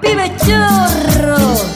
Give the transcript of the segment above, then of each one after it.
Pibe chorro.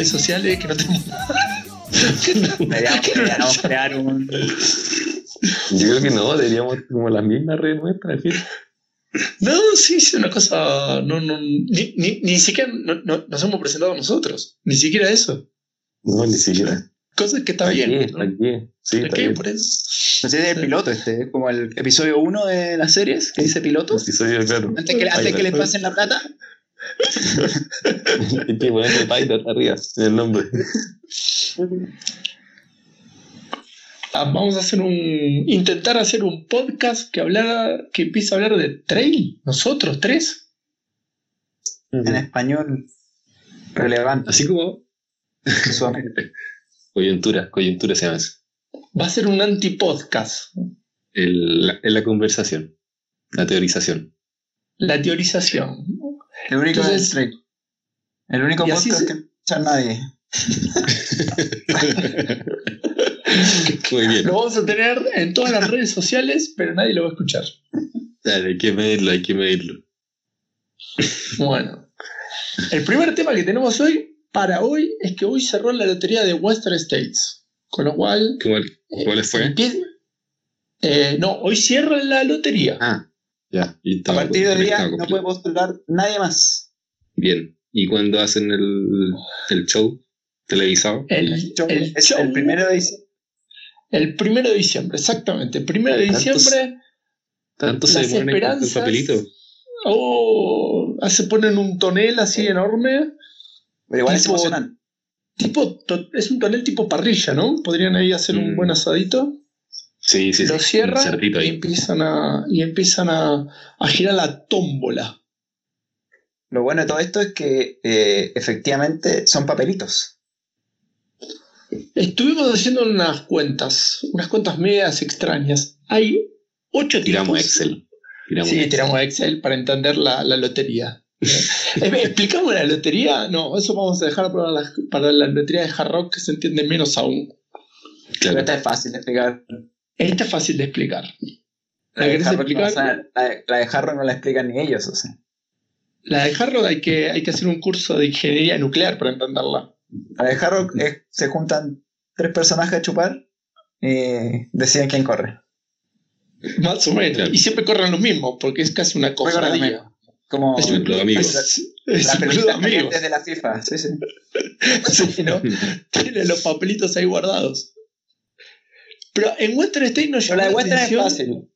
Redes sociales, que no tenemos nada. Deberíamos, deberíamos crear un. Yo creo que no, deberíamos como la misma red nuestra. ¿sí? No, sí, sí, una cosa. No, no, ni, ni, ni siquiera no- no- nos hemos presentado nosotros. Ni siquiera eso. No, ni siquiera. Cosa que está ¿Para bien. ¿Para qué? Sí, ¿Para está qué? bien. Por eso. No sé, es el piloto este, es como el episodio 1 de las series que dice piloto. Episodio, claro. Antes que, antes que les pasen la plata. Hay que ponerle Python arriba en el nombre. Ah, vamos a hacer un. Intentar hacer un podcast que hablara. que empiece a hablar de trail. Nosotros tres. En español relevante. Así como coyuntura, coyuntura se llama eso. Va a ser un anti-podcast. El- la, es la conversación, la teorización. La teorización. El único Entonces- del Drake. El único podcast se- que escucha nadie. Muy bien. Lo vamos a tener en todas las redes sociales, pero nadie lo va a escuchar. Dale, hay que medirlo, hay que medirlo. Bueno, el primer tema que tenemos hoy, para hoy, es que hoy cerró la lotería de Western States. Con lo cual. ¿Cuál, eh, ¿Cuáles fue? eh, no, hoy cierra la lotería. Ah, ya. y A partir de hoy día no puede postular nadie más. Bien. ¿Y cuándo hacen el, el show televisado? El, El show el es show- el primero de diciembre. el primero de diciembre, exactamente. El primero de diciembre. ¿Tanto se ponen con el esperanzas- papelito? Oh, se ponen un tonel así enorme. Pero igual es Tipo- emocionante. Tipo, to- es un tonel tipo parrilla, ¿no? Podrían ahí hacer un Mm. buen asadito. Sí, sí, sí. lo cierran y ahí. empiezan a, y empiezan a, a girar la tómbola. Lo bueno de todo esto es que eh, efectivamente son papelitos. Estuvimos haciendo unas cuentas, unas cuentas medias extrañas. Hay ocho Tiramos tipos. Excel. Tiramos Sí, Excel. tiramos Excel para entender la, la lotería. Eh, ¿Explicamos la lotería? No, eso vamos a dejar para la, para la lotería de Hard Rock que se entiende menos aún. Pero Claro. esta es fácil de explicar. Esta es fácil de explicar. La ¿La de Harrow no, explicar? o sea, la de- la de Harrow no la explican ni ellos. O sea. La de Hard Rock hay que, hay que hacer un curso de ingeniería nuclear para entenderla. La de Harrow es- se juntan tres personajes a chupar y deciden quién corre. Más o menos. Y siempre corren los mismos, porque es casi una cofradía. Como Es un club de amigos. Es, es la un club de amigos. desde la FIFA. Sí, sí. Sí, ¿no? Tiene los papelitos ahí guardados. Pero en Western State nos Pero llama la de la Western es atención- fácil.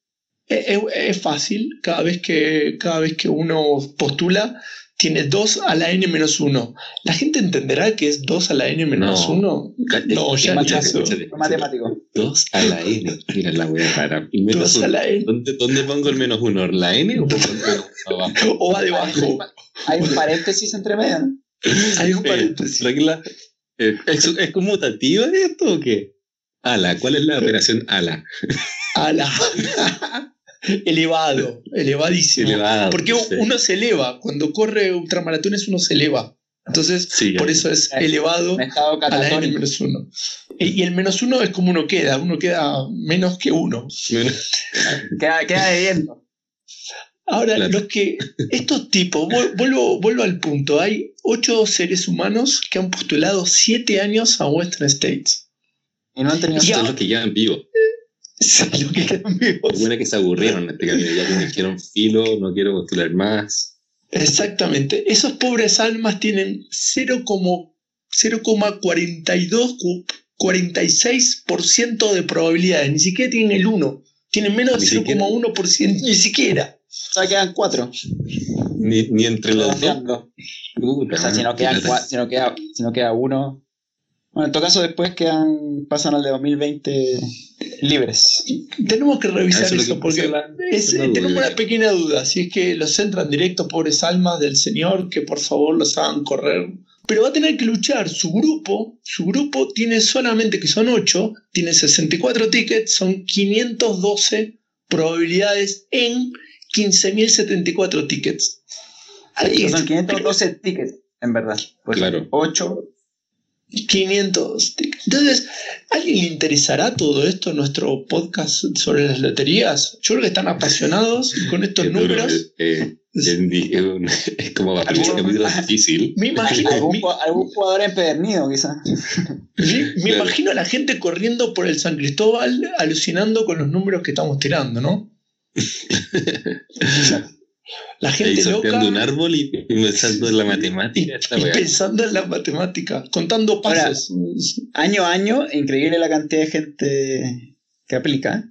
Es, es- es fácil. Cada vez, que, cada vez que uno postula, tiene 2 a la n menos 1. ¿La gente entenderá que es 2 a la n menos No. 1? No, ya ni eso. Matemático. 2 a la N. Mira la wea menos 2 a la n. ¿Dónde, ¿Dónde pongo el menos uno? ¿La N o pongo el menos abajo? O va debajo. Hay un paréntesis entre medio. ¿no? Hay un Eh, paréntesis. eh, ¿Es, ¿Es conmutativa esto o qué? Ala, ¿cuál es la operación ala? Ala. Elevado. Elevadísimo. Elevado. Porque sí. uno se eleva. Cuando corre ultramaratones, uno se eleva. Entonces, Sí, por eso es Eh, elevado a la n menos 1. Y el menos 1 es como uno queda. Uno queda menos que uno. Queda, queda debiendo. Ahora, Claro. los que. Estos tipos, vuel- vuelvo, vuelvo al punto. Hay ocho seres humanos que han postulado siete años a Western States. Y no han tenido Ya. Son los que llevan vivo. Lo que quedan vivos. Lo bueno es que se aburrieron en este camino. Ya que dijeron filo, no quiero postular más. Exactamente. Esos pobres almas tienen 0,42, cu- 46% de probabilidades. Ni siquiera tienen el 1. Tienen menos siquiera. 0,1%. Ni siquiera. O sea, quedan cuatro. Ni, ni entre los dos. Puta, O sea, si no, lata. si, no queda, si no queda uno. Bueno, en todo caso, después quedan, pasan al de 2020 libres. Tenemos que revisar eso porque es- tenemos una pequeña duda. Si es que los entran directo, pobres almas del Señor, que por favor los hagan correr. Pero va a tener que luchar. Su grupo, su grupo tiene solamente, que son 8, tiene 64 tickets, son 512 probabilidades en 15.074 tickets. Ahí Son 512 tickets, en verdad. Pues Claro. 8. 500 tickets. Entonces, ¿a alguien le interesará todo esto en nuestro podcast sobre las loterías? Yo creo que están apasionados con estos números. eh, es, como capítulo difícil. Me imagino, Algún, jugador empedernido, quizá. me- me Claro. imagino a la gente corriendo por el San Cristóbal alucinando con los números que estamos tirando, ¿no? La gente sorteando loca un árbol y pensando en la matemática. y pensando en la matemática, contando Ahora, pasos. Año a año, increíble la cantidad de gente que aplica.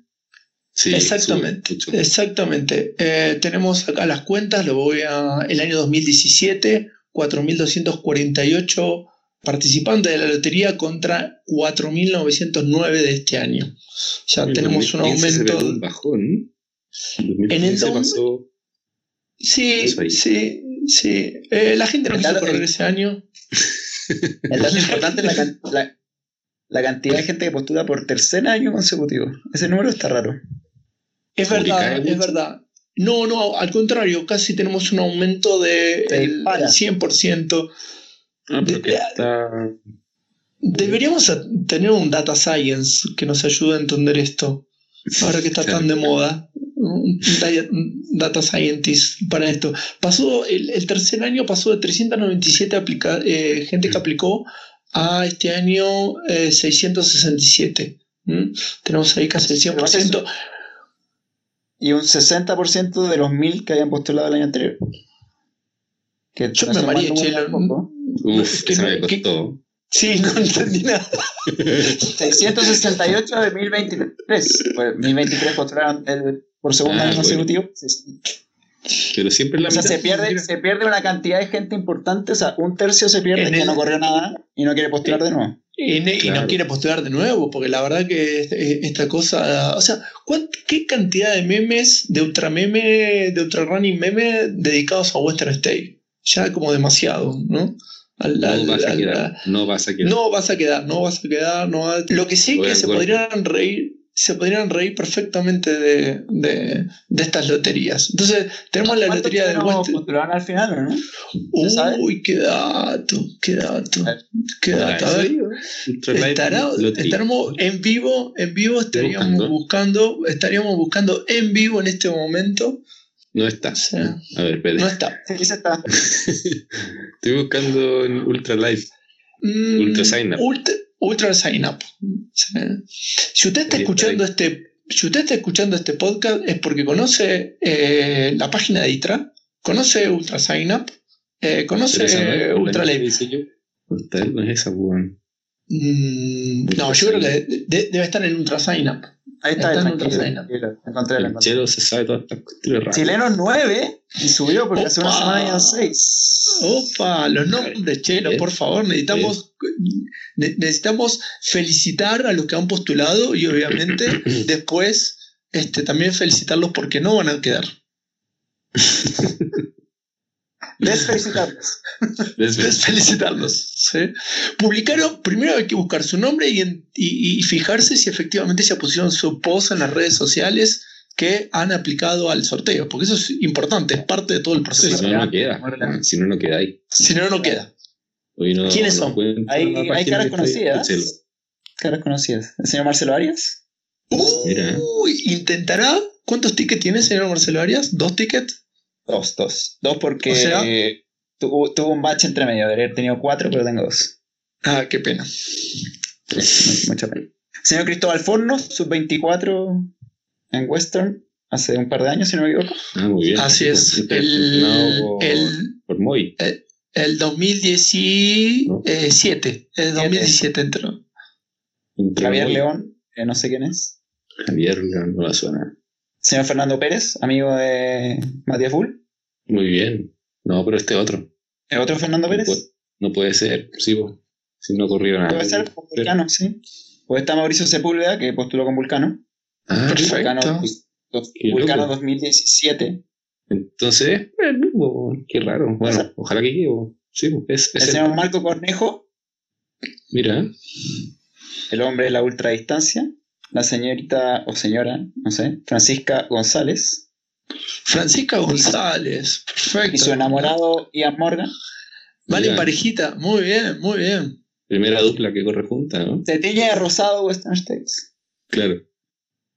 Sí, Exactamente, sube exactamente. Eh, tenemos acá las cuentas, lo voy a. El año 2017, 4.248 participantes de la lotería contra 4.909 de este año. Ya El tenemos un 2015 se pegó aumento. un bajón. En En el 2015 dom- pasó. Sí, sí, sí. Eh, la gente no quiso correr el- ese año. El dato importante es la, la- la cantidad de gente que postula por tercer año consecutivo. Ese número está raro. Es verdad, es mucho. verdad. No, no, al contrario, casi tenemos un aumento de el, dispara. el 100%. Ah, De- está. Deberíamos tener un data science que nos ayude a entender esto. Ahora que está tan de moda. Un data scientist para esto. Pasó, el, el tercer año pasó de 397 aplica- eh, gente que aplicó a este año eh, 667. ¿Mm? Tenemos ahí casi el 100%. Y un 60% de los 1000 que habían postulado el año anterior. Que Yo no me número Chelo. Uf, que que se me que- costó. Sí, no entendí nada. 668 de 1023. Pues 1023 postularon el- por segundo Ah, año bueno. consecutivo. Pero siempre la O sea, mitad. se pierde, se pierde una cantidad de gente importante. O sea, un tercio se pierde En que el- no corrió nada y no quiere postular de nuevo. Y, no quiere postular de nuevo, porque la verdad que esta cosa. O sea, ¿cuánt- ¿qué cantidad de memes, de ultra meme, de ultra running meme dedicados a Western State? Ya como demasiado, ¿no? Al- No al- vas a al- quedar. No vas a quedar. no vas a quedar, no vas a quedar, no vas- Lo que sí que se podrían reír, se podrían reír perfectamente de, de- de estas loterías. Entonces, tenemos la ¿Cuántos lotería de chilenos Western. postularon al final o no? Uy, qué dato, qué dato, qué dato. A ver, Estará- estaremos en vivo, en vivo estaríamos buscando. buscando, estaríamos buscando en vivo en este momento. No está. O sea, A ver, espérate. no está. Sí, se está. Estoy buscando en Ultra Life. Mm, Ultra Sign Up. Ultra, Ultra Sign Up. Si usted está escuchando este, si usted está escuchando este podcast es porque conoce eh, la página de ITRA, conoce Ultra Sign Up, eh, conoce es, Ultra la que Life. hice yo. Ultra no es esa, weón. Mm, no, yo creo que de- debe estar en Ultra Sign Up. Ahí está, Está tranquilo. Encontré, la El encontré. chelo se sabe todas estas cuestiones raras. Chilenos 9 y subió porque hace una semana ya 6. Opa, los nombres de Chelo, Bien. por favor, necesitamos, ne- necesitamos felicitar a los que han postulado y obviamente después este, también felicitarlos porque no van a quedar. Desfelicitarlos. Entonces, felicitarlos. ¿sí? Publicaron, primero hay que buscar su nombre y, en- y- y fijarse si efectivamente ya pusieron su post en las redes sociales que han aplicado al sorteo, porque eso es importante, es parte de todo el Si proceso. no, no queda. La- Si no, no queda ahí. Si no, no queda. Hoy no, ¿Quiénes no son? Hay- hay caras de conocidas. Caras conocidas. ¿El señor Marcelo Arias? Mira. Uy, intentará. ¿Cuántos tickets tiene, señor Marcelo Arias? ¿Dos tickets? Dos, dos. Dos porque O sea- tuvo, tuvo un bache entre medio. Debería haber tenido cuatro, pero tengo dos. Ah, qué pena. Sí, mucha pena. Señor Cristóbal Forno, sub-24 en Western, hace un par de años, si no me equivoco. Ah, muy bien. Así es. El, por, el, por Moy. el 2017. El 2017 entró. Entró Javier Moy. León, que no sé quién es. Javier León, no la suena. Señor Fernando Pérez, amigo de Matías Bull. Muy bien. No, pero este otro. ¿El otro Fernando Pérez? No puede, no puede ser, sí, po. si no ocurrió nada. Puede ser con Vulcano, sí. Pues está Mauricio Sepúlveda, que postuló con Vulcano. Ah. Vulcano, Vulcano loco. 2017. Entonces, es qué raro. Bueno, ojalá que quede. Sí, po, es, El es el- señor Marco Cornejo, Mira, el hombre de la ultradistancia. La señorita o señora, no sé, Francisca González. Francisca González, perfecto. Y su enamorado Ian Morgan. Vale, parejita, muy bien, muy bien. primera dupla que corre junta, ¿no? Se tiñe de rosado Western States. Claro.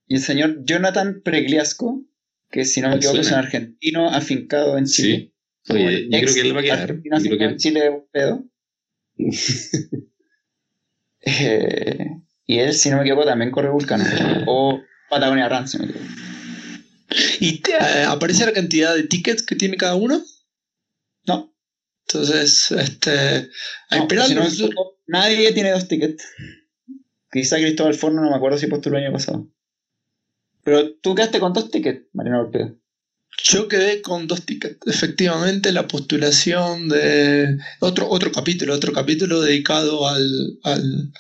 Y el señor Jonathan Pregliasco, que si no me equivoco es un argentino afincado en Chile. Sí. Oye, yo creo que él va a quedar. Yo creo que en Chile de un pedo. Eh, y él, si no me equivoco, también corre Vulcano. O Patagonia Run, si no me equivoco. ¿Y te, eh, aparece la cantidad de tickets que tiene cada uno? No, Entonces, este. No, si no equivoco, nadie tiene dos tickets. Quizá Cristóbal Forno, no me acuerdo si postuló el año pasado. Pero tú quedaste con dos tickets, Marino Ortega. Yo quedé con dos tickets. Efectivamente, la postulación de otro, otro capítulo, otro capítulo dedicado al, al-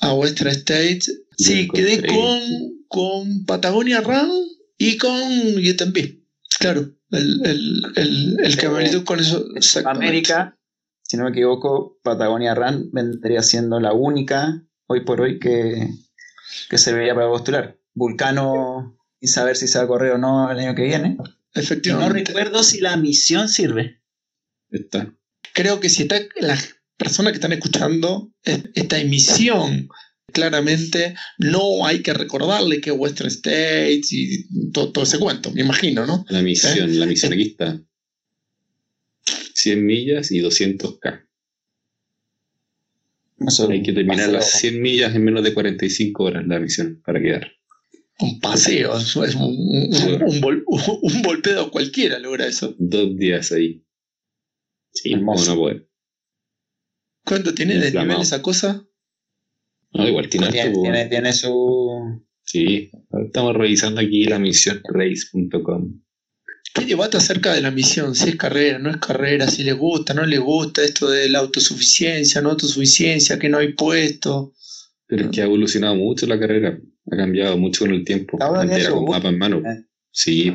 a Western States. Sí, quedé con, con Patagonia Run y con UTMB. Claro, el, el, el, el que me ayudó con eso. América, si no me equivoco, Patagonia Run vendría siendo la única hoy por hoy que, que serviría para postular. Vulcano, y saber si se va a correr o no el año que viene. No Efectivamente. recuerdo si la misión sirve. Está. creo que si está las personas que están escuchando es- esta emisión, claramente no hay que recordarle que Western States y todo, todo ese cuento, me imagino, ¿no? La misión, ¿Eh? la misión aquí está. 100 millas y 200k. Eso Hay que terminar las paseo. 100 millas en menos de 45 horas la misión para quedar. Un paseo, es un, un, vol- un volpedo cualquiera logra eso. Dos días ahí. Sí, Hermoso. no, no poder. ¿Cuánto tiene de nivel esa cosa? No, igual tiene Tiene, su. Sí, estamos revisando aquí la misión race.com. ¿Qué debate acerca de la misión? Si es carrera, no es carrera, si le gusta, no le gusta, esto de la autosuficiencia, no autosuficiencia, que no hay puesto. Pero es que ha evolucionado mucho la carrera. Ha cambiado mucho con el tiempo. Ahora Antes era su con bus- mapa en mano. eh. Sí,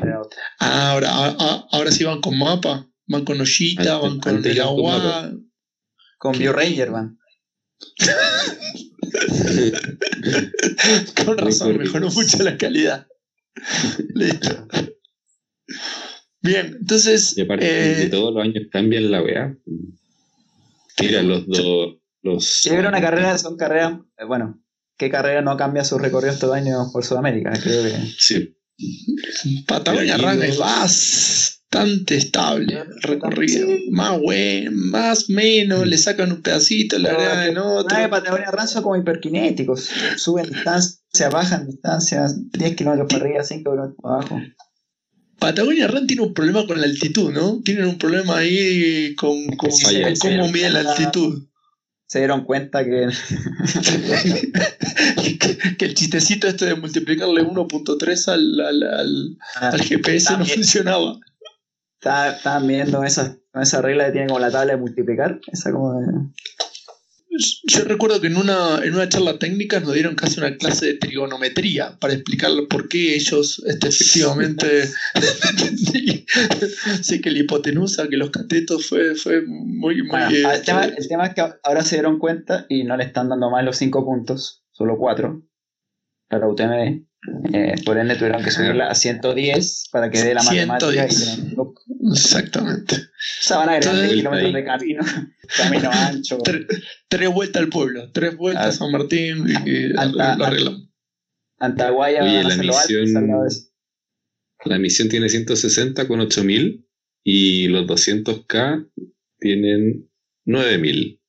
Ah, ahora, ahora, ahora sí van con mapa, van con ollita, Antes- van con el iban con agua. Con ¿Qué? Bio Ranger, van. Con razón, mejoró mucho la calidad. Listo. Bien, entonces. y aparte eh, de todos los años cambian la weá. Mira, los dos. Los, que una carrera son carreras. eh, Bueno, ¿qué carrera no cambia su recorrido estos años por Sudamérica? Creo que. Sí, Patagonia Run es no- bastante estable el recorrido. Sí. Más bueno, más menos, le sacan un pedacito, le agregan en Una de otro. Patagonia Run son como hiperkinéticos. Suben distancia, bajan distancia, 10 kilómetros para arriba, 5 kilómetros para abajo. Patagonia Run tiene un problema con la altitud, ¿no? Tienen un problema ahí con, con, Sí, sí, con sí, cómo miden la altitud. Se dieron cuenta que que, que el chistecito este de multiplicarle 1.3 al, al, al, al GPS no funcionaba. Estaban viendo esa, esa regla que tiene como la tabla de multiplicar. Esa como de- Yo recuerdo que en una, en una charla técnica nos dieron casi una clase de trigonometría para explicar por qué ellos este, efectivamente sí que la hipotenusa, que los catetos fue, fue muy, muy Bueno, eh, el, tema, el tema es que ahora se dieron cuenta y no le están dando más los 5 puntos, solo 4 para UTMB. Eh, por ende tuvieron que subirla a 110 para que dé la matemática. 110. Y, o exactamente. sea, van a 10 kilómetros de camino, camino ancho. Tre- tres vueltas al pueblo, tres vueltas a Ah. San Martín y, Anta- lo arreglamos. Antaguaya Oye, a la alto, misión- la misión tiene 160 con 8000 y los 200k tienen 9000.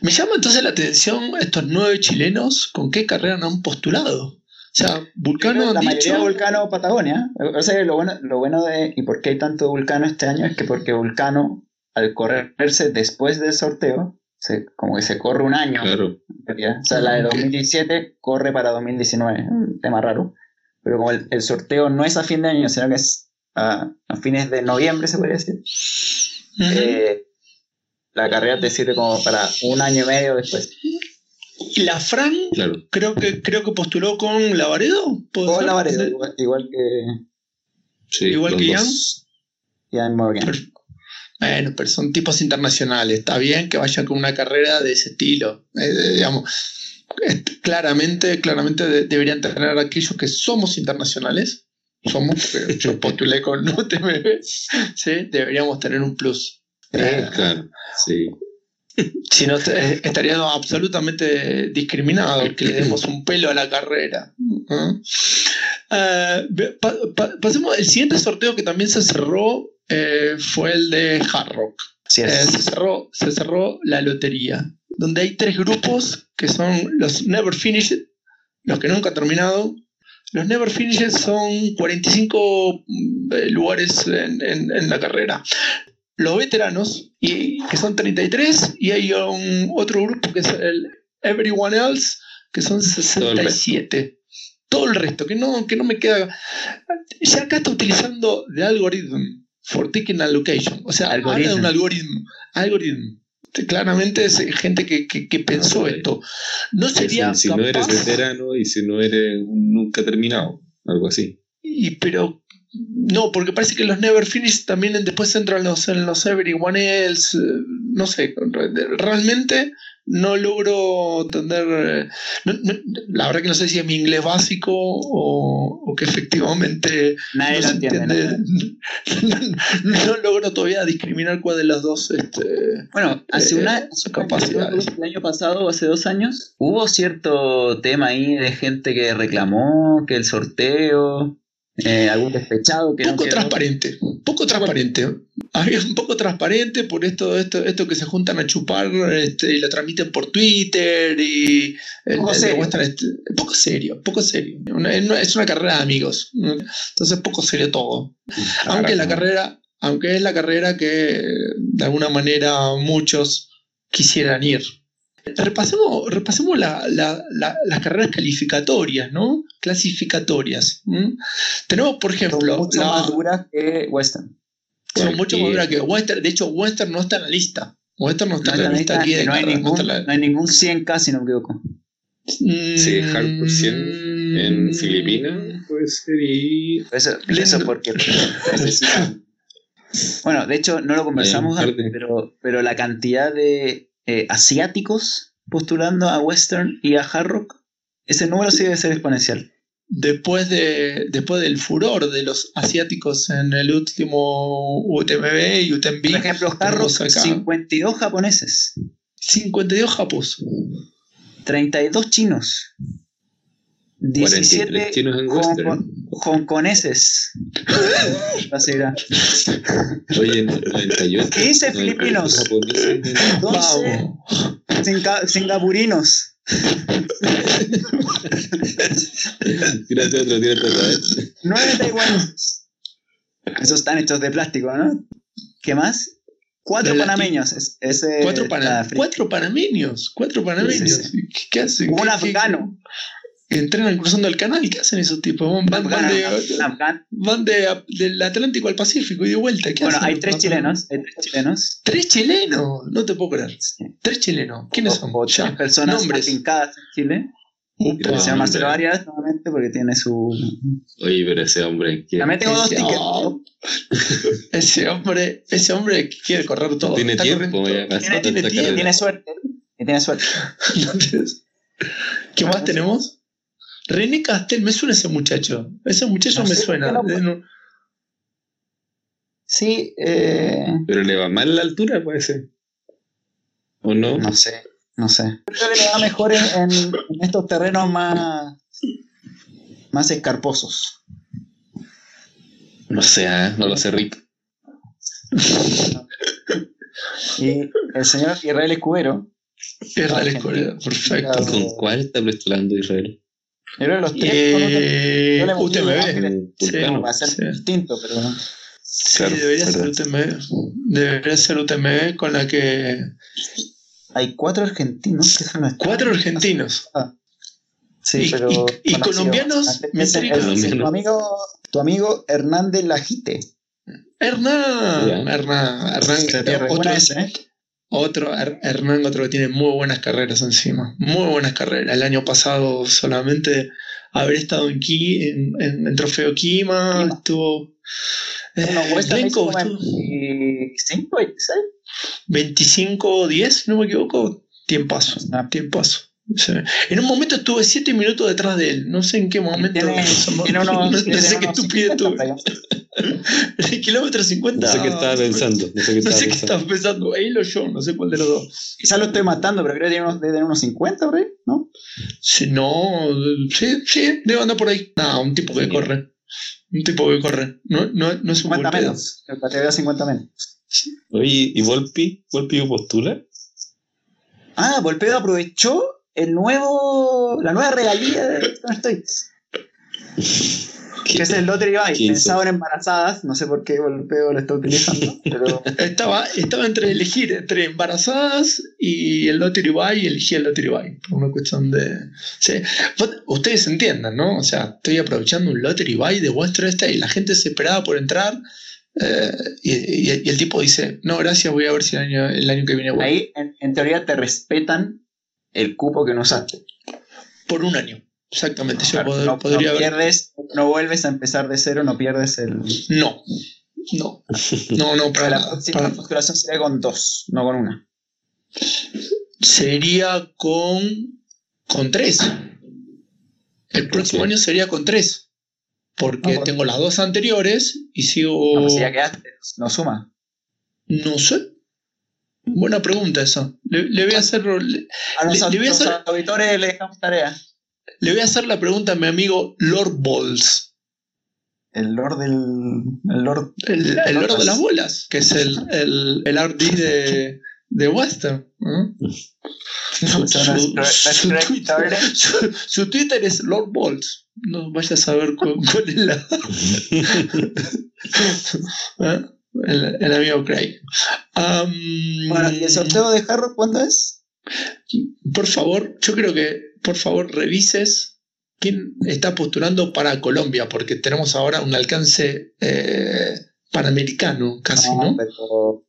Me llama entonces la atención estos nueve chilenos con qué carrera no han postulado. O sea, Vulcano la han mayoría dicho. de Vulcano Patagonia. O sea, lo bueno, lo bueno de. ¿Y por qué hay tanto Vulcano este año? Es que porque Vulcano, al correrse después del sorteo, se, como que se corre un año. Claro. O sea, la de Ok. 2017 corre para 2019. Un tema raro. Pero como el, el sorteo no es a fin de año, sino que es a, a fines de noviembre, se podría decir. Ujú. eh, la carrera te sirve como para un año y medio después. Y la Fran, Claro. creo que, creo que postuló con Lavaredo. ¿puede O ser? la Varedo, igual, igual que Sí, Igual que dos. Ian Morgan. Per- Bueno, pero son tipos internacionales. Está bien que vayan con una carrera de ese estilo. Eh, digamos, claramente, claramente de- deberían tener aquellos que somos internacionales. Somos, porque yo postulé con UTMB. ¿sí? Deberíamos tener un plus. Eh, Claro, sí. si no, te- estaríamos absolutamente discriminados que le demos un pelo a la carrera. Eh, ve- pa- pa- pasemos, el siguiente sorteo que también se cerró eh, fue el de Hard Rock. Eh, se, cerró, se cerró la lotería, donde hay tres grupos que son los Never Finished, los que nunca han terminado. Los Never Finished son 45 mm, eh, lugares en, en- en la carrera. Los veteranos, y, que son 33, y hay un, otro grupo que es el Everyone Else, que son el resto. 67. Todo el resto, que no, que no me queda. Ya acá está utilizando de algoritmo for taking a location. O sea, habla de un algoritmo. Algoritmo. Claramente es gente que, que- que pensó esto. No sería si no eres veterano y si no eres un nunca terminado, algo así. Y, pero no, porque parece que los Never Finish también después entran los, en los Everyone Else. eh, No sé, re- realmente no logro entender. eh, no- no- la verdad que no sé si es mi inglés básico o, o que efectivamente Nadie no lo entiende. entiende. No, logro todavía discriminar cuál de los dos. Este, Bueno, hace Eh, una hace capacidades. el año pasado o hace dos años hubo cierto tema ahí de gente que reclamó que el sorteo, eh, algún despechado que poco transparente, poco transparente. Había un poco transparente por esto, esto, esto que se juntan a chupar este, y lo transmiten por Twitter y el- Poco el- serio. este- poco serio, poco serio. Una- es una- carrera de amigos, entonces poco serio todo. Aunque la carrera, aunque es la carrera que de alguna manera muchos quisieran ir. Repasemos, repasemos la- la- la- las carreras calificatorias, ¿no? Clasificatorias. Tenemos, por Son ejemplo, mucho la- más duras que Western. son mucho más duras que Western. De hecho, Western no está en la lista. Western no está No, en la lista aquí de no hay carreras, ningún, no hay ningún 100K si no me equivoco. Sí, Hardcore 100 en Mm. Filipinas puede ser y Eso, porque necesitan- Bueno, de hecho no lo conversamos antes, pero, pero la cantidad de eh, asiáticos postulando a Western y a Hard Rock, ese número sí debe ser exponencial. Después, de, después del furor de los asiáticos en el último UTMB y UTMB, Por ejemplo, Hard Rock, tenemos acá 52 japoneses, 52 japos. 32 chinos, 17 43 chinos en Western. hongkong- hongkoneses. Oye, en 98. 15 98 filipinos. japoneses en- 12 Vamos. singa- singapurinos, Tírate otro, tírate otra vez. 9 taiwaneses. Esos están hechos de plástico, ¿no? ¿Qué más? Cuatro panameños. es- ese Cuatro, está pana- frío. cuatro panameños. Cuatro panameños. Sí, ¿Qué, qué hacen? Un ¿Qué- afgano. qué- entrenan cruzando el canal. ¿Qué hacen esos tipos? Van, de, van de- del Atlántico al Pacífico y de vuelta. ¿Qué Bueno, hacen? hay tres chilenos. Hay tres chilenos. Tres chilenos. No te puedo creer. Tres chilenos. ¿Quiénes son? O, o Ya, tres personas nombres. afincadas en Chile. Upa. Se llama Marcelo. Arias, nuevamente, porque tiene su. Oye, pero ese hombre que También tengo dos Ese- tickets. oh, ese hombre, ese hombre quiere correr todo. tiene Está tiempo. ya, Tiene, tiene tiene suerte. Tiene suerte. ¿Qué más tenemos? René Castel, me suena ese muchacho. Ese muchacho No me sé, suena. no- Sí, eh, Pero le va mal la altura, puede ser. ¿O no? no sé, no sé. Creo que le va mejor en, en- en estos terrenos más, más escarposos. No sé, ah, no lo sé, Rick. Y el señor Israel Escudero, Es la Argentina. escuela, perfecto. ¿Y con cuál está postulando Israel? Yo creo que los tres Eh, le UTMB. Sí, Vulcano. va a ser Sí. distinto, pero Sí, Claro, debería ser. UTMB. Debería ser UTMB con la que. hay cuatro argentinos que son Cuatro argentinos. Sí, Y- pero y- colombianos, me Tu amigo, tu amigo Hernández Lajite. Hernán. Hernán, Hernán, una vez, ¿eh? Otro, Her- Hernán, otro que tiene muy buenas carreras encima, muy buenas carreras. El año pasado solamente haber estado en, Ki, en, en- en Trofeo Kima, estuvo... eh, estuvo 25, 26. 25-10, si no me equivoco, tiempazo, tiempazo. Sí. En un momento estuve 7 minutos detrás de él, no sé en qué momento. Tiene, tiene unos, no, no tiene sé qué estupidez 50 tuve. El kilómetro 50. No sé qué estaba pensando. No sé qué No estaba sé qué pensando. estaba pensando, él o yo, no sé cuál de los dos. Quizás lo estoy matando, pero creo que tiene unos, debe tener unos 50 por ahí, ¿no? Si no, sí, sí, debe andar por ahí. No, un tipo que Sí. corre. Un tipo que corre. No, no, no es un 50 buen pedo. menos. El categoría 50 menos. Oye, ¿y Volpi? ¿Volpi postula? Ah, Volpedo aprovechó el nuevo, la nueva regalía de ¿Dónde estoy? Que es el Lottery Buy, 15. pensado en embarazadas. No sé por qué Volpedo lo está utilizando, pero Estaba, estaba entre elegir entre embarazadas y el Lottery Buy y elegí el Lottery Buy. Por una cuestión de. Sí. Ustedes entiendan, ¿no? O sea, estoy aprovechando un Lottery Buy de vuestro este y la gente se esperaba por entrar. eh, y, y- y el tipo dice: No, gracias, voy a ver si el año, el año que viene vuelvo". ahí en, en teoría te respetan el cupo que no usaste. Por un año. Exactamente. Yo pod- no, podría no pierdes, no vuelves a empezar de cero, no pierdes el. No. No. No, no, para la próxima para- postulación sería con dos, no con una. sería con, con tres. El próximo qué? año sería con tres. Porque por- tengo las dos anteriores y sigo. No, pues si ya quedaste, no suma. No sé. Buena pregunta esa. Le, le voy a hacer, le, A los, Le- le voy a los hacer- auditores le dejamos tarea. le voy a hacer la pregunta a mi amigo Lord Balls. El Lord del. El Lord. El, el Lord de las bolas, que es el, el, el RD de, de Western. ¿no? Su, su- su Twitter, es Lord Balls. No vayas a saber cu- cuál, es la. ¿Eh? el, el amigo Craig. Bueno, ¿y el sorteo de Harrow cuándo es? Por favor, yo creo que por favor revises quién está postulando para Colombia, porque tenemos ahora un alcance eh, panamericano casi, ¿no? pero.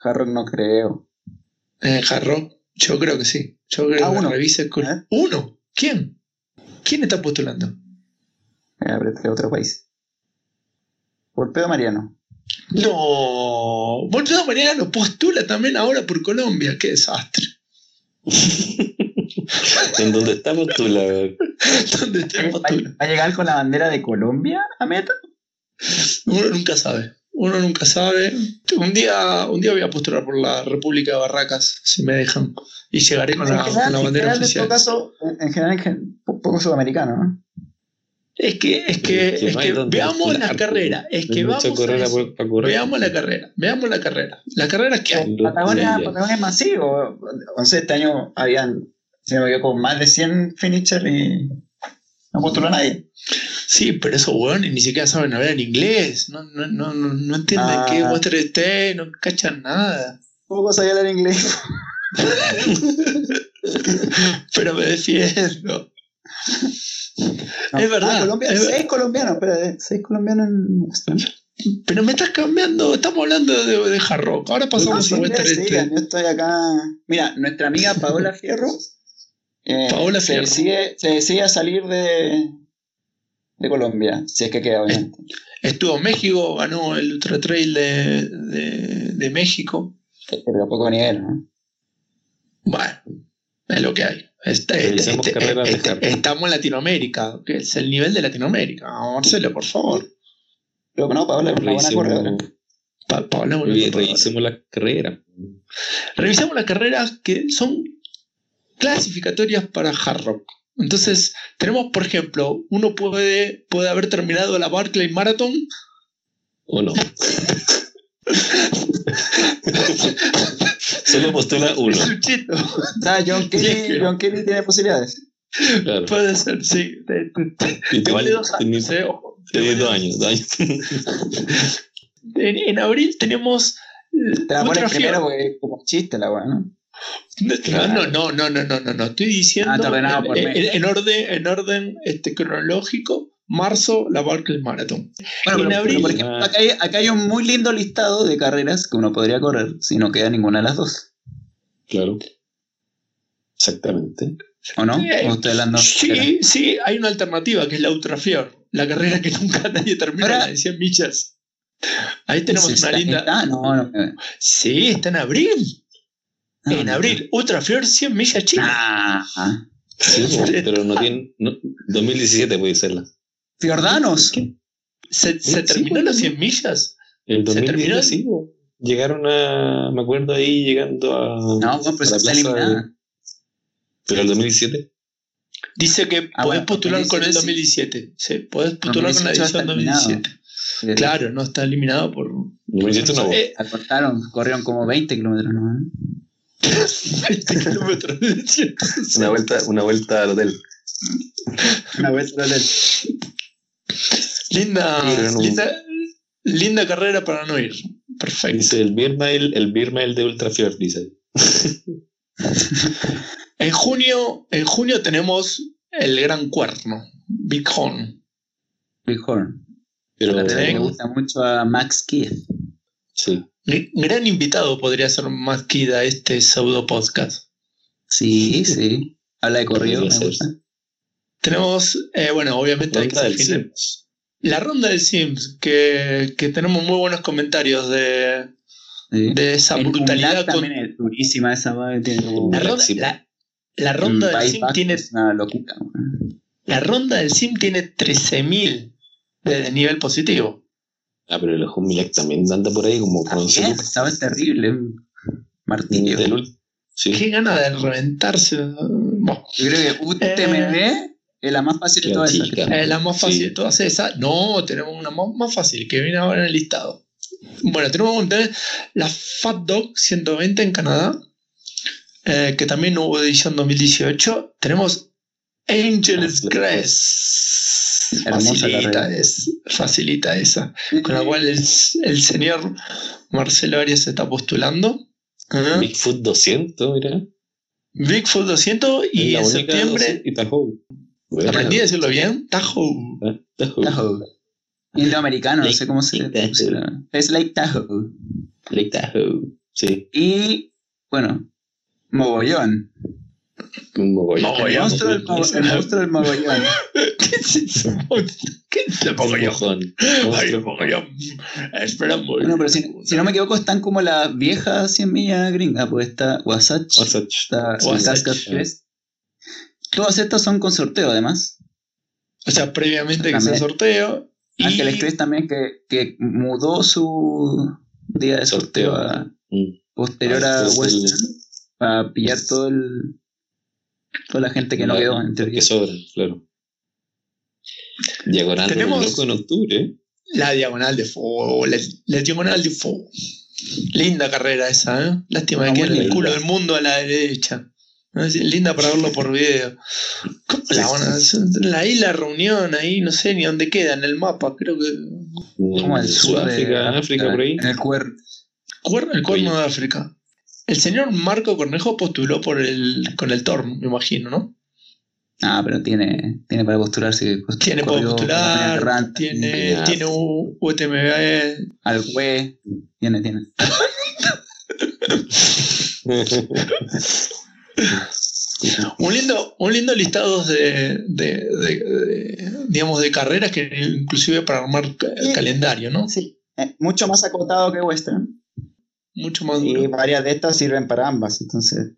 Harrow no creo. Eh, Hard Rock, yo creo que sí. Yo creo Ah, que uno. revises con- ¿Eh? uno. ¿Quién? ¿Quién está postulando? Apreté otro país. Volpedo Mariano. No, Volvió Mariano postula también ahora por Colombia. Qué desastre. ¿En dónde está postula? ¿Dónde está el ¿Va, postula? va a llegar con la bandera de Colombia a meta? Uno nunca sabe. Uno nunca sabe. Un día, un día voy a postular por la República de Barracas, si me dejan. Y llegaré con, en la, general, con la en bandera general, en oficial. todo caso, en, en general, en gen- po- poco sudamericano, ¿no? Es que, es que, Es que es veamos la carrera. Es que vamos a eso. Veamos la carrera. Veamos la carrera. La carrera que hay. Patagonia. Patagonia es masivo. O sea, este año habían, si no me equivoco, más de 100 finishers y no postuló nadie. Sí, pero esos hueones ni siquiera saben hablar en inglés. No, no, no, no, no entienden Ah. qué es Western State, no cachan nada. Poco sabía hablar inglés. Pero me defiendo. No. Es verdad, Ah, Colombia, es seis colombianos, espera, seis colombianos en. Pero me estás cambiando. Estamos hablando de, de hard rock. Ahora pasamos Ah, a Western sí, State. yo estoy acá. Mira, nuestra amiga Paola Fierro. eh, Paola se Fierro. Decide, se decide a salir de, de Colombia, si es que queda, obviamente. Estuvo en México, ganó el Ultra Trail de, de, de México. Pero a poco nivel, ¿no? Bueno, es lo que hay. Está- Revisemos carreras estamos en Latinoamérica, que es el nivel de Latinoamérica. Marcelo, por favor. Pero no, Paola es una buena corredora. Revisemos, Pa- Paola, revisemos la carrera. Revisamos las carreras que son clasificatorias para hard rock. Entonces, tenemos, por ejemplo, uno puede, puede haber terminado la Barclay Marathon ¿O no? Solo postula uno. Es un chito. O sea, John Sí, Kelly, que- John Kelly tiene posibilidades. Claro. Puede ser, sí. Te- te- te- Y te vale vale- dos años, tenés- eh, ojo. Te tenés vale dos años, dos años. En, en abril tenemos. eh, Te la pones primero porque es como chiste la weá, ¿no? No, no, no, no, no, no, no, no. Estoy diciendo Ah, está ordenado en, por en- en orden, en orden este, cronológico marzo, la Barclays Marathon. Bueno, En pero, abril- pero, por ejemplo, acá hay, acá hay un muy lindo listado de carreras que uno podría correr si no queda ninguna de las dos. Claro. Exactamente. ¿O no? Eh, ¿O? Sí, sí, hay una alternativa que es la Ultrafior, la carrera que nunca nadie termina, la de 100 millas. Ahí tenemos ¿Está- una linda. está? No, no. eh. Sí, está en abril. Ah, en no. abril, Ultrafior 100 millas Chile. Ah, ah. Sí, pero no tiene. no- 2017 puede serla. Fiordanos. ¿Se, se Sí, terminó pues, los sí. 100 millas? El ¿Se 2017 terminó? sí. Llegaron a. Me acuerdo ahí llegando a. No, bueno, pues está plaza eliminada. de- Pero el 2017. Dice que Ah, podés bueno, postular con el 2017 2017. Sí, podés postular con la 2018 edición está eliminado. 2017. Claro, no está eliminado por. 2017 no. Eh, Acortaron, corrieron como 20 kilómetros, ¿no? 20 kilómetros de 100. Una vuelta, una vuelta al hotel. Una vez Linda, Sí, no- linda, linda carrera para no ir. Perfecto. Dice el Beer Mile, el Beer Mile de Ultrafior, dice. En junio, en junio tenemos el Gran Cuerno, Big Horn. Big Horn. Pero. La me gusta mucho a Max Keith. Sí. Gran invitado podría ser más Kid a este pseudo podcast. Sí, sí. Habla de corrido, me gusta. Tenemos, eh, bueno, obviamente hay que Ronda del Sims. la ronda del Sims, que, que tenemos muy buenos comentarios de, Sí. de esa El brutalidad. Con- también es durísima esa madre, tiene como- la, ronda, sí. la- la ronda del Sim tiene es una locura. la ronda del Sim tiene 13.000 de nivel positivo. Ah, pero el Humilak también anda por ahí como con También, su- esa es terrible. Sí. Qué gana de reventarse. Bueno, Yo creo que UTMB es la más fácil de todas esas. es la más fácil Sí. de todas esas. No, tenemos una más, más fácil que viene ahora en el listado. Bueno, tenemos la Fat Dog 120 en Canadá, eh, que también hubo edición 2018. Tenemos Angel's Crest. Hermosa Facilita, es, facilita esa. Con la cual el, el señor Marcelo Arias se está postulando. Bigfoot 200, mira. Bigfoot 200 y en septiembre. 200 Y Tahoe. Bueno, Aprendí a decirlo bien. Tahoe. ah, Tahoe. Tahoe. Indoamericano, no sé cómo se Lake Tahoe. pusiera. Es Lake Tahoe. Lake Tahoe. Sí. Y, bueno, Mogollón. Mogollón. El Mogollón. monstruo del, mo- el monstruo del Mogollón. ¿Qué es eso? ¿Qué es el mogollón? Ay, mogollón. Esperamos. Bueno, pero si, si no me equivoco, están como las viejas 100 millas gringas. Pues está Wasatch, Wasatch. está Wasatch. Crest. Todas estas son con sorteo, además. O sea, previamente que sea sorteo. Y Ángel Express también que, que mudó su día de sorteo a Mm. posterior Ah, a este Western para pillar todo el toda la gente que no quedó en Que teoría. sobra, claro. Diagonal Tenemos- Tenemos... loco en octubre. la diagonal de fuego. La, la diagonal de fuego. Linda carrera esa, ¿eh? Lástima Ah, que muy el culo del mundo a la derecha. Linda para verlo por video. ¿Cómo la van a hacer? La isla reunión ahí, no sé ni dónde queda en el mapa. Creo que. Como al sur de Sudáfrica, África, por ahí. En el QR. Cuer- El cuerno de África. El señor Marco Cornejo postuló por el, con el Torn, me imagino, ¿no? Ah, pero tiene, tiene para postularse. Tiene para postular, Rant, tiene, ya. tiene UTMB. Al güey. Tiene, tiene. Un lindo, un lindo listado de, de, de- de, digamos, de carreras que inclusive para armar Sí. calendario, ¿no? Sí, eh, mucho más acotado que Western. Mucho más Y duro. varias de estas sirven para ambas, entonces.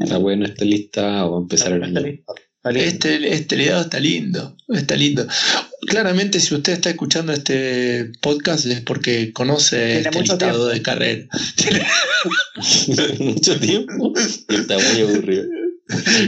Está bueno esta lista o empezar el año. Este, este listado está lindo, está lindo. Claramente, si usted está escuchando este podcast es porque conoce Tiene este tiempo. de carrera. Mucho tiempo. Y está muy aburrido.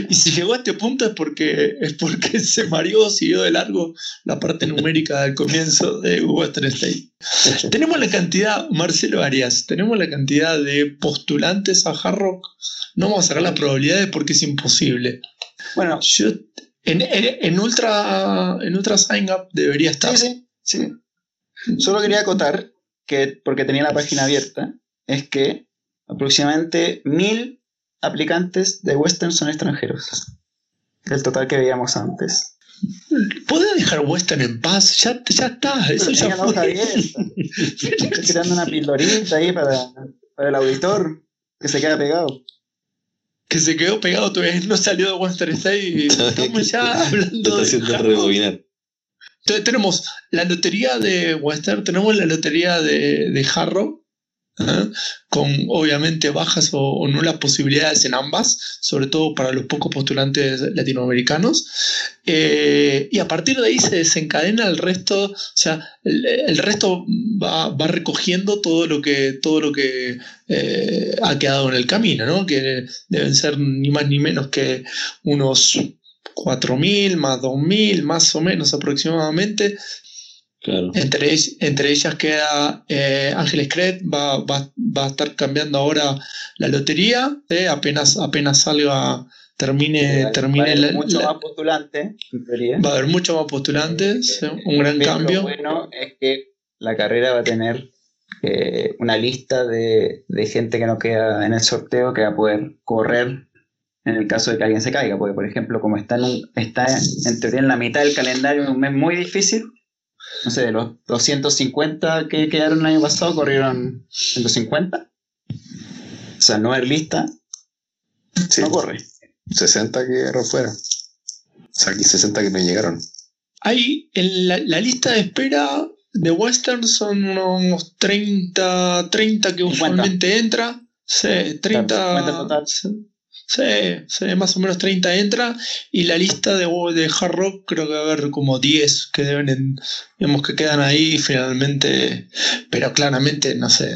Y si llegó a este punto es porque, es porque se mareó, siguió de largo la parte numérica del comienzo de Western State. tenemos la cantidad, Marcelo Arias, tenemos la cantidad de postulantes a Hard Rock. No vamos a sacar las probabilidades porque es imposible. Bueno, Yo, en, en, en Ultra, en Ultra Sign Up debería estar. sí, sí, sí. Solo quería acotar que, porque tenía la página abierta, es que aproximadamente mil aplicantes de Western son extranjeros. Del total que veíamos antes. ¿Podés dejar Western en paz? Ya, ya está, eso ya fue. Estoy tirando una pildorita ahí para, para el auditor que se queda pegado. Que se quedó pegado todavía, no salió de Western State y estamos ya hablando de está haciendo rebobinar. Entonces tenemos la lotería de Western, tenemos la lotería de, de Harrow, con obviamente bajas o, nulas posibilidades en ambas, sobre todo para los pocos postulantes latinoamericanos. Eh, y a partir de ahí se desencadena el resto, o sea, el, el resto va, va recogiendo todo lo que, todo lo que eh, ha quedado en el camino, ¿no? que deben ser ni más ni menos que unos 4.000 más 2.000 más o menos aproximadamente. Claro. Entre, entre ellas queda eh, Ángeles Cret, va, va- va a estar cambiando ahora la lotería, eh, apenas, apenas salga, termine, Va a termine haber la, mucho la- más postulante, en teoría. va a haber muchos más postulantes, eh, un gran cambio. Lo bueno es que la carrera va a tener eh, una lista de, de gente que no queda en el sorteo que va a poder correr en el caso de que alguien se caiga. Porque, por ejemplo, como está en, está en teoría en la mitad del calendario, en un mes muy difícil, no sé, de los 250 que quedaron el año pasado, corrieron 150. O sea, no haber lista, Sí, no corre. 60 que quedaron fuera. O sea, aquí 60 que me llegaron. Hay en la, la lista de espera de Western son unos 30, 30 que 50. usualmente entra. Sí, 30. Claro, 50 total. Sí, sí, más o menos 30 entra. Y la lista de, de Hard Rock creo que va a haber como 10 que deben, en- digamos que quedan ahí finalmente. Pero claramente, no sé.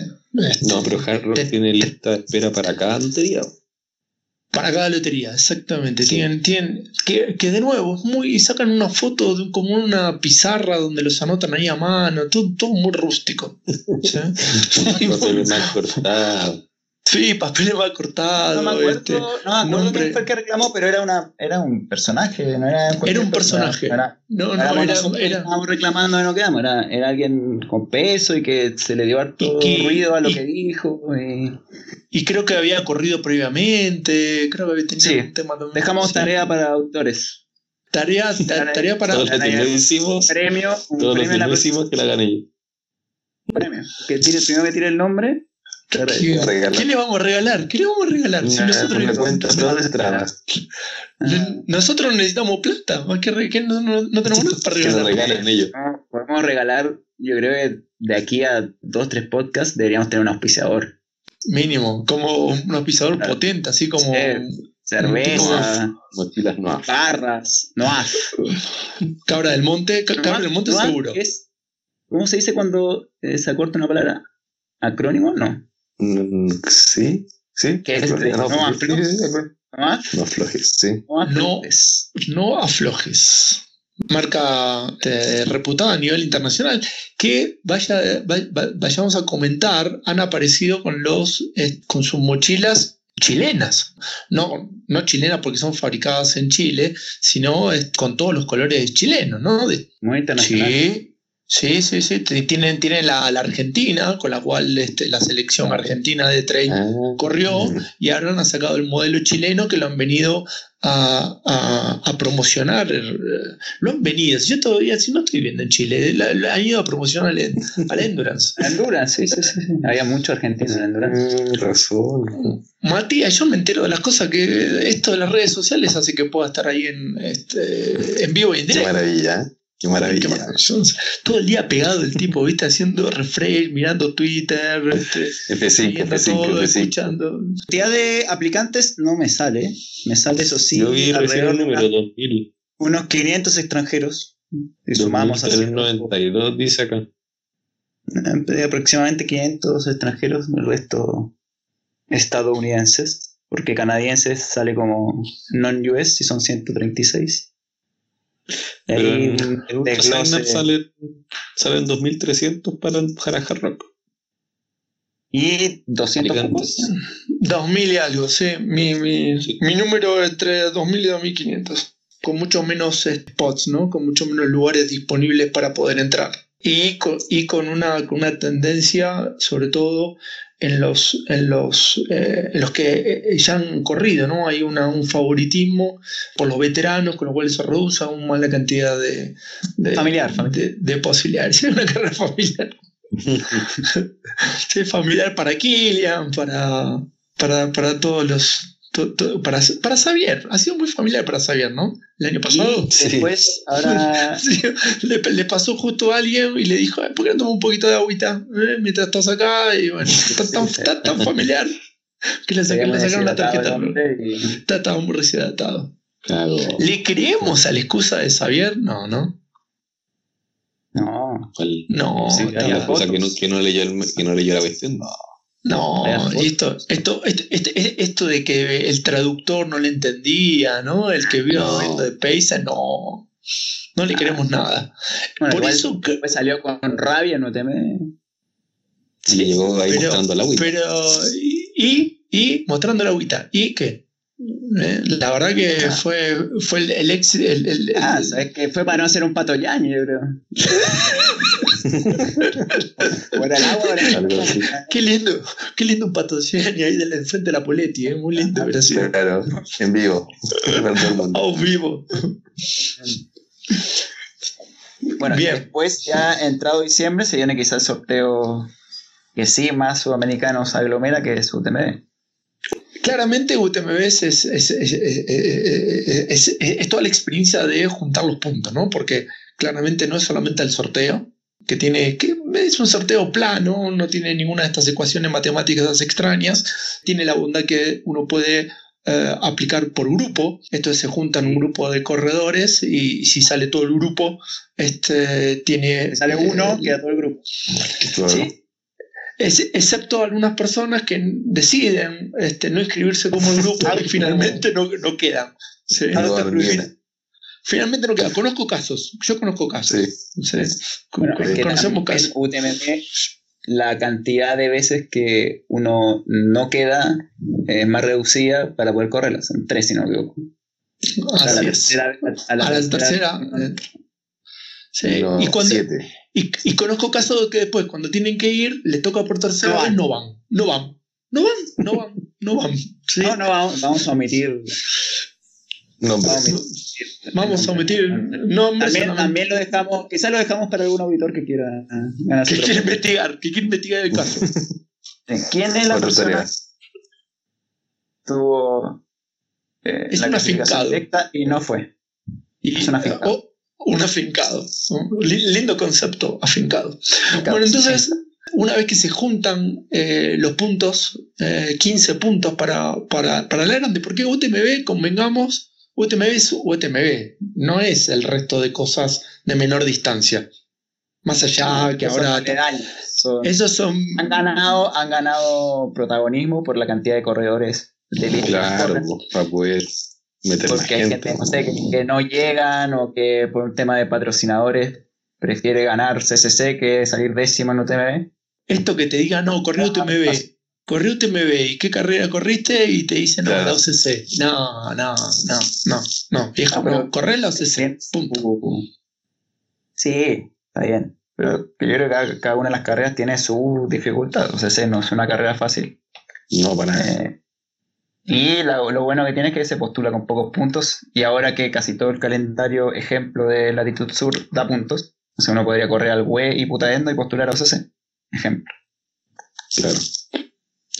este, No, pero Hard Rock Te- tiene lista de espera para cada lotería. Para cada lotería, exactamente. Sí. Tienen, tienen, que, que de nuevo, es muy, sacan una foto de como una pizarra donde los anotan ahí a mano, todo, todo muy rústico. ¿sí? Muy-. Sí, papeles mal No me acuerdo, este, no me acuerdo nombre- quién fue el que reclamó, pero era, una, era un personaje, no era Era un persona, personaje. no era- no, no no, era, que era- estábamos reclamando de no quedamos, era, era alguien con peso y que se le dio harto Y que- ruido a lo y- que dijo. y- y creo que había corrido previamente, creo que había tenido Sí. un tema también. Dejamos Sí. tarea para autores. Tarea, ta- tarea para. Todos los que no hicimos, Premio, un todos los premio que no hicimos que la gané yo. un premio. Que tire, el primero que tire el nombre. ¿Qué, le vamos a regalar? ¿Qué le vamos a regalar? Si Nah, nosotros. Ah, nosotros necesitamos plata, más que, que no, no- no tenemos nada para regalar. regalen ellos. no, podemos regalar, yo creo que de aquí a dos, tres podcasts deberíamos tener un auspiciador. Mínimo, como un auspiciador Claro. potente, así como. Sí. Cerveza, Mochilas no. barras, no Cabra del Monte, ca- Cabra del Monte Noaf seguro. es- ¿Cómo se dice cuando eh, se acorta una palabra? ¿Acrónimo? No. Mm, Sí, sí. ¿Qué es? No, No, no, aflojes, sí. No. es- No aflojes. Marca eh, reputada a nivel internacional que vaya, va- va- vayamos a comentar han aparecido con los eh, con sus mochilas chilenas no, no chilenas porque son fabricadas en Chile sino eh, con todos los colores chilenos ¿no? De Muy internacional. Sí, sí, sí, sí. Tienen, tienen la, la Argentina, con la cual este, la selección argentina de trail Ah, corrió y ahora han sacado el modelo chileno que lo han venido a, a- a promocionar. eh, Lo han venido. Yo todavía, si no estoy viendo en Chile, la- la- han ido a promocionar al, al Endurance. Endurance, sí, sí, sí. Había mucho argentino en Endurance. Mm, razón. Matías, yo me entero de las cosas que esto de las redes sociales hace que pueda estar ahí en, este, en vivo y en Qué directo. maravilla. ¿Eh? Qué Qué maravilla. Todo el día pegado el tipo, ¿viste? Haciendo refresh, mirando Twitter, este, F5, viendo F5, todo, F5. escuchando. cantidad de aplicantes no me sale. Me sale, eso sí, Yo vi recién alrededor el de número unas- 2000. unos 500 extranjeros. Si sumamos así, 9392 dice acá. eh, aproximadamente 500 extranjeros, el resto estadounidenses, porque canadienses sale como non-US y son 136. Pero en el Ultra desglose- Sign Up sale, salen 2300 para para Hard Rock. y 200 Aplicantes. cupos. 2000 y algo, sí. Mi, mi, Sí. mi número entre 2000 y 2500. Con mucho menos spots, ¿no? Con mucho menos lugares disponibles para poder entrar. Y con, y con, una, con una tendencia, sobre todo, en los, en los, eh, en los que eh, ya han corrido, ¿no? Hay una, un favoritismo por los veteranos, con lo cual se reduce aún más la cantidad de, de- Familiar, de, de posibilidades. Es una carrera familiar. Sí, familiar para Kilian, para, para, para todos los. Para, para Xavier. Ha sido muy familiar para Xavier, ¿no? El año pasado. Y Sí. después, ahora. Sí, le, le pasó justo a alguien y le dijo, "Ay, ¿por qué no tomas un poquito de agüita eh, mientras estás acá? Y bueno, está tan, está tan familiar que le, saca- le sacaron la tarjeta. Y, Está tan deshidratado. Claro. ¿Le creemos a la excusa de Xavier? No, ¿no? no, ¿Cuál? No, Sí, cosa que no, que no leyó el- que no leyó la cuestión. No, Y esto, esto, este- este- esto de que el traductor no le entendía, ¿no? El que vio No. viendo de Paisa, no. No le queremos nada. bueno, Por igual eso que- salió con rabia, no teme. Sí, le llegó ahí pero- mostrando la Wii. Pero, y, y, y mostrando la agüita. ¿Y qué? Eh, La verdad que fue, fue el, el ex. el- el- el- Ah, sabes que fue para no hacer un pato yaño, yo creo. Fuera el agua, ahora. Algo así. qué lindo, qué lindo un pato Gianni ahí del enfrente de la Poletti, eh, muy lindo, hubiera sido. Claro, en vivo. A vivo. Bueno, Bien. después ya entrado diciembre se viene quizá el sorteo que sí más sudamericanos aglomera que es UTMB. Claramente UTMB es, es, es, es- es- es- es toda la experiencia de juntar los puntos, ¿no? Porque claramente no es solamente el sorteo, que tiene que es un sorteo plano, no tiene ninguna de estas ecuaciones matemáticas extrañas, tiene la bondad que uno puede eh, aplicar por grupo, entonces se juntan un grupo de corredores y, si sale todo el grupo, este tiene sale uno, eh, queda todo el grupo. Claro. Sí. Es- excepto algunas personas que deciden este, no inscribirse como grupo y finalmente no, no quedan. Sí. No. Finalmente no quedan. Conozco casos. Yo conozco casos. Sí. Sí. Con- Bueno, con- es que conocemos casos. UTMB, la cantidad de veces que uno no queda es más reducida para poder correrla. Son tres, si no me equivoco. O sea, a la es. tercera- a A la la tercera- tercera. Eh, Sí. No, y, cuando, siete. y, y conozco casos de que después, cuando tienen que ir, les toca por tercera No vez, no van. No van. No van. No van. No van. Sí. No, no, vamos, vamos a omitir. Nombre. Vamos a omitir. Vamos a omitir nombres. También, también lo dejamos, quizás lo dejamos para algún auditor que quiera ah, ganarse Que premio. investigar. Que quiere investigar el caso. ¿Quién es la Otra persona tuvo eh, Es la un clasificación directa y no fue? Y, Es un afincado. Un afincado. Lindo concepto, afincado. Bueno, entonces, una vez que se juntan eh, los puntos, eh, 15 puntos para, para, para la grande, porque UTMB, convengamos, UTMB es UTMB, no es el resto de cosas de menor distancia. Más allá que Son ahora... son- Esos son... han ganado, han ganado protagonismo por la cantidad de corredores de que Claro, para poder meter más porque hay gente, gente. no sé, que, que no llegan o que por un tema de patrocinadores prefiere ganar CCC que salir décimo en UTMB. Esto que te diga, no, corrí Ah, UTMB. Corrí UTMB. ¿Y qué carrera corriste? Y te dicen, no, Claro. la OCC. No, no, no, no, no. Viejo, pero- no, corré la OCC. Bien. Punto. Uh, Sí, está bien. Pero yo creo que cada, cada una de las carreras tiene su dificultad. O sea, ese no es una carrera fácil. No, para nada. Eh, y la- lo bueno que tiene es que se postula con pocos puntos. Y ahora que casi todo el calendario ejemplo de Latitud Sur da puntos, o sea, uno podría correr al WE y Putaendo y postular a OCC. Ejemplo. Claro.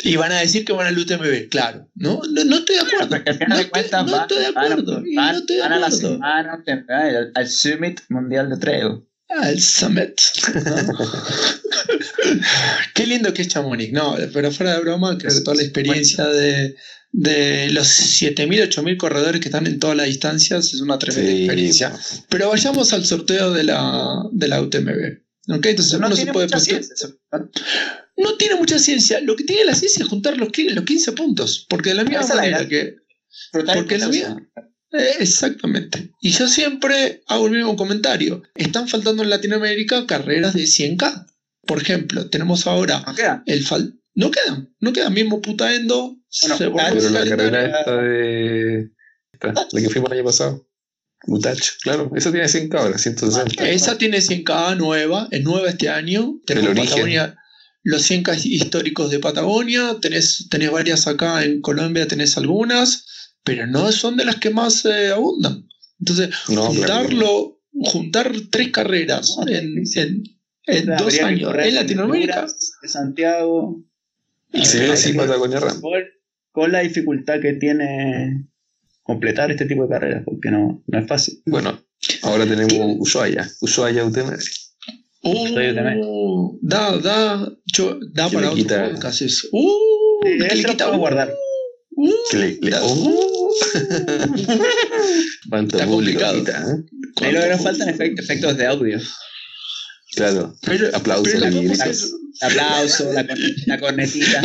Y van a decir que van al UTMB. Claro. No, no, no estoy de acuerdo. Porque al final No de estoy- cuentas no van, estoy de acuerdo. van- no estoy de van a la semana al, al Summit Mundial de Trail. Al Summit. Qué lindo que es Chamonix. No, pero fuera de broma, creo que toda la experiencia de, de los 7.000, 8.000 corredores que están en todas las distancias es una tremenda Sí, experiencia. pues. Pero vayamos al sorteo de la, de la UTMB. ¿ok? Entonces No uno se puede ¿no? Tiene mucha ciencia. Lo que tiene la ciencia es juntar los, los 15 puntos. Porque de la misma Esa es la manera que. Porque la mía- Eh, exactamente. Y yo siempre hago el mismo comentario. Están faltando en Latinoamérica carreras de 100K. Por ejemplo, tenemos ahora No queda. el fal... No quedan, no quedan. Mismo putaendo. Bueno, se Pero la carrera esta de. esta, la que fuimos el año pasado. Mutach, claro. Esa tiene 100 cabras, 160. Esa tiene 100K nueva, es nueva este año. Tenemos El origen. Patagonia. los 100 K históricos de Patagonia, tenés, tenés varias acá en Colombia, tenés algunas, pero no son de las que más eh, abundan. Entonces, No, juntarlo, juntar tres carreras en, en- en dos años en Latinoamérica. De Santiago. Sí, sí, Patagonia Ram. Con, la dificultad que tiene completar este tipo de carreras, porque no, no es fácil. Bueno, ahora tenemos Ushuaia. Ushuaia UTM. Estoy de Uh, da, da, yo- da Que para le otro quita- podcast eso. Uh, que le quita uh, guardar. uh, Que le- le- da- oh. Cuánto Está público complicado. quita, ¿eh? Ahí lo que nos faltan efect- efectos de audio. Claro. Pero, Aplausos pero la es Aplauso, la, cornetita.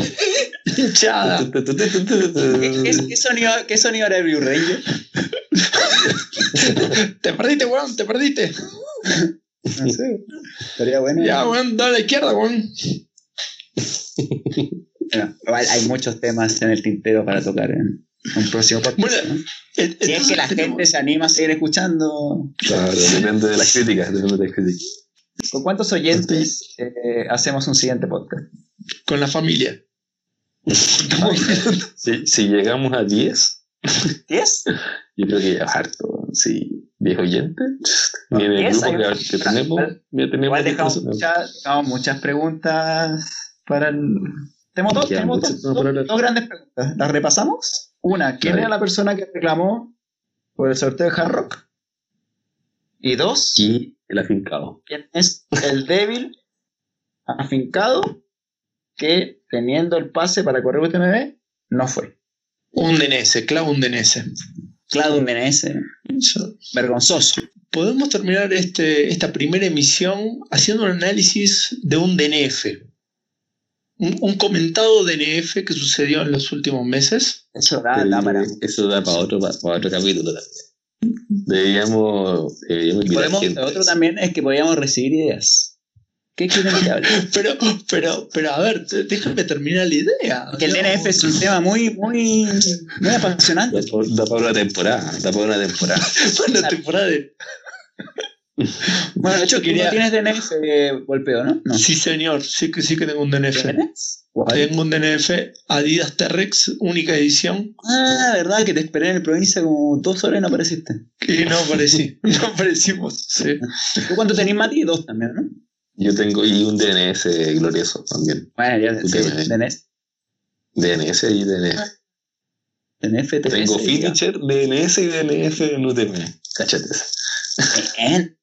hinchada. ¿Qué, qué- qué sonido, ¿Qué sonido era el Blue Ranger? Te perdiste, weón, te perdiste. No sé. Estaría bueno. Ya, weón, da a la izquierda, weón. Bueno, hay muchos temas en el tintero para tocar en un próximo podcast. Bueno, ¿no? en- Si es que la tenemos- gente se anima a seguir escuchando. Claro, depende de las críticas, depende de las críticas. ¿Con cuántos oyentes eh, hacemos un siguiente podcast? Con la familia. Si, si llegamos a 10, ¿10? yo creo que ya es harto. Si 10 oyentes, ni en el 10 grupo que, que tenemos, ya tenemos Igual 10 dejamos muchas, dejamos muchas preguntas para el. Tenemos, dos, tenemos dos, dos- dos grandes preguntas. ¿Las repasamos? Una, ¿quién era la persona que reclamó por el sorteo de Hard Rock? Y dos, Y el afincado. ¿quién es el débil afincado que teniendo el pase para correr UTMB no fue? Un DNS, clavo un DNS. Claudio un DNS, vergonzoso. Podemos terminar este, esta primera emisión haciendo un análisis de un DNF. Un, un comentado DNF que sucedió en los últimos meses. Eso da, da para. Eso da para otro, para, para otro capítulo también. Deberíamos, deberíamos Podemos, otro también es que podíamos recibir ideas. ¿Qué quieren que hable? Pero, pero, pero a ver, déjame terminar la idea. Que el. DNF es un tema muy, muy, muy apasionante. Da, por- da para una temporada, da para una temporada. Una temporada de. Bueno, de hecho, Yo quería- tú no tienes DNF eh, golpeo, ¿no? No. Sí, señor, sí que sí que tengo un DNF. ¿Tienes? Tengo un DNF Adidas T-Rex, única edición, Ah, verdad, que te esperé en el provincia como dos horas y no apareciste. que no aparecí. No aparecimos. Sí. ¿Tú cuánto tenés, Mati? Dos también, ¿no? Yo tengo y un DNS glorioso también. Bueno, ya, sí. DNS. DNS y DNS. DNF, TPS. Tengo finisher, DNS y DNF en UTM. Cáchate esa. Bien.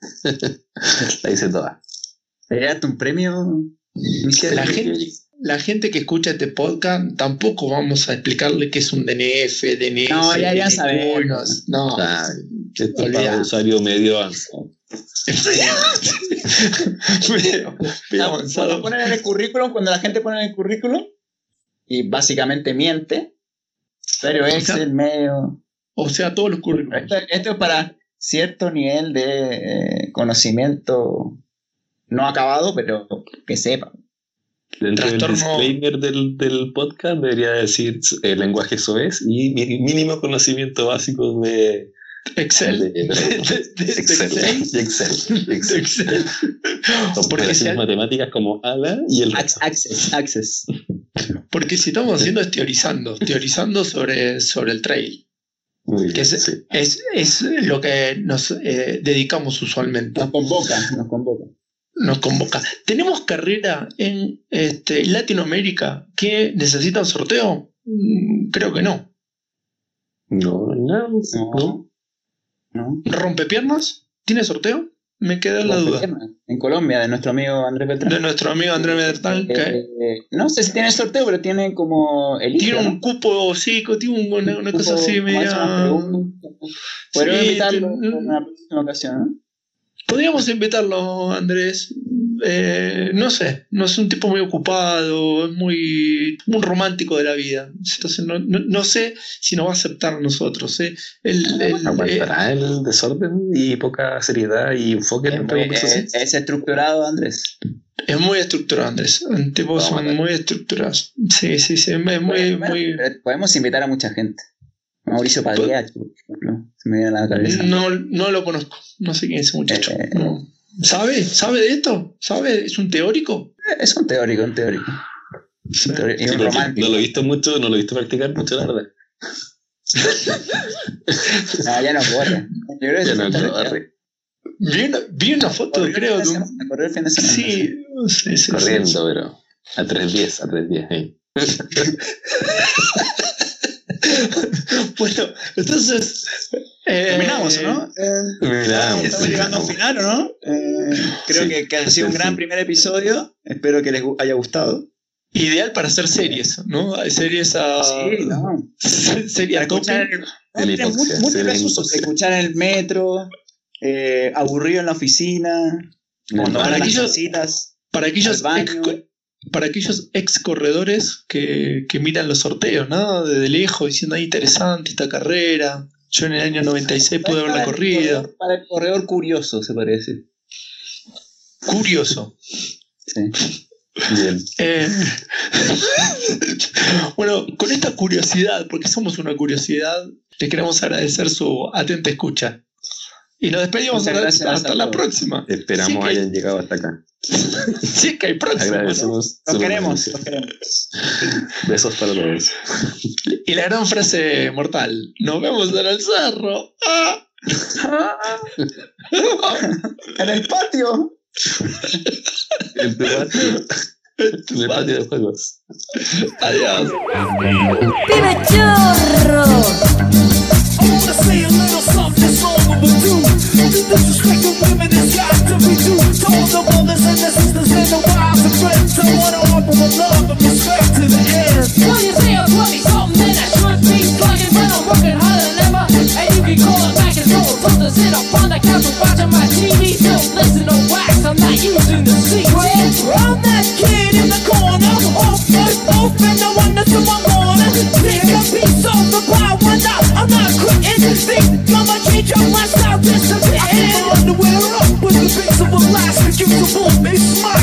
La hice toda. ¿Te llevaste un premio? La gente, la gente que escucha este podcast tampoco vamos a explicarle qué es un DNF, DNS. No, ya- ya sabemos. No. Ah, esto es para usuario medio avanzado. Medio- medio avanzado. Cuando ponen en el currículum, cuando la gente pone en el currículum y básicamente miente, pero Excel medio. O sea, todos los currículums. Esto, esto es para cierto nivel de eh, conocimiento no acabado, pero que sepa. Dentro del disclaimer del, del podcast debería decir el lenguaje soez y mínimo conocimiento básico de, Excel. de- De- de- de- de Excel. Excel. Y Excel. Excel. Excel. Porque si, matemáticas como ADA y el Ac- Access, access. porque si estamos haciendo es teorizando, teorizando sobre, sobre el trail. Muy bien, Que es, sí. es, es lo que nos eh, dedicamos usualmente. Nos convoca, nos convoca. Nos convoca. ¿Tenemos carrera en este, Latinoamérica que necesita un sorteo? Mm, Creo que no. No, no, no. No. ¿No? ¿Rompepiernas? ¿Tiene sorteo? Me queda la duda. En Colombia, de nuestro amigo Andrés Beltrán. De nuestro amigo Andrés Bertal, que Eh, no sé si tiene sorteo, pero tiene como el tiene un cupo, sí, tiene un- una, cosa así media. Podríamos Sí, invitarlo en una próxima ocasión, ¿no? Podríamos invitarlo, Andrés. Eh, no sé, no es un tipo muy ocupado, es muy un romántico de la vida. Entonces no, no- no sé si nos va a aceptar a nosotros. ¿eh? El- el- eh, Aguantará el desorden y poca seriedad y enfoque en Es, la muy- conversación. es- es estructurado, Andrés. es muy estructurado, Andrés. Tipos son muy estructurados. Sí, sí, sí. Es muy, Bueno, muy. pero podemos invitar a mucha gente. Mauricio Pagliacci, por ejemplo. Se me viene a la cabeza. No, no lo conozco. No sé quién es ese muchacho. Eh, No. ¿Sabe? ¿Sabe de esto? ¿Sabe? ¿Es un teórico? Es un teórico, un teórico. Sí. Un teórico y Sí, un porque romántico. no lo he visto mucho, no lo he visto practicar mucho, la verdad. No, ya no corre. Yo creo que Ya no, arre, Vi una, vi una foto, corrió creo, de un- corrió el fin de semana. Sí, sí, sí, sí. corriendo, pero a 3.10, a 3.10. ahí. Bueno, entonces. eh, Terminamos, ¿no? Eh, Estamos llegando a un final, ¿o no? Eh, creo Sí, que, que ha sido un gran sí. primer episodio. Espero que les haya gustado. Ideal para hacer series, ¿no? Hay series a. Sí, no. Serie a Escuchar el, no, múltiples usos. Escuchar en el metro, eh, aburrido en la oficina, cuando van a las Aquellos- citas, Para aquellos, al baño. Para aquellos ex corredores que, que miran los sorteos, ¿no? Desde lejos, diciendo, ahí interesante esta carrera. Yo en el año 96 pude haberla corredor- Para el corredor curioso, se parece. Curioso. Sí. Bien. Eh, bueno, con esta curiosidad, porque somos una curiosidad, le queremos agradecer su atenta escucha. Y nos despedimos hasta, la todos. próxima. Esperamos Sí que hayan llegado hasta acá. Sí, que hay próxima. ¿no? Agradecemos. Los su queremos, permanencia. los queremos. Besos para todos. Y la gran frase mortal: Nos vemos en el cerro. ¡Ah! En el patio. En tu patio. En el patio de juegos. Adiós. ¡Pibe chorro! I wanna say a little something that's wrong overdue. The disrespect of women got to be due. To all the mothers and the sisters and the wives and friends, I wanna offer my love and respect to the end. Well, you say I'm 20 something, then I should be slugging, but I'm working harder than ever. And you can call it back and forth. Told to sit up on the couch and watching my TV. Don't listen to wax, I'm not using the secret. I'm that kid in the corner, off the roof, and I wonder to my corner. Take a piece of the pie, I'm not quitting. Think Yo, my style disappear. I can run up with the beats of a blast. Make you the boom, they smile.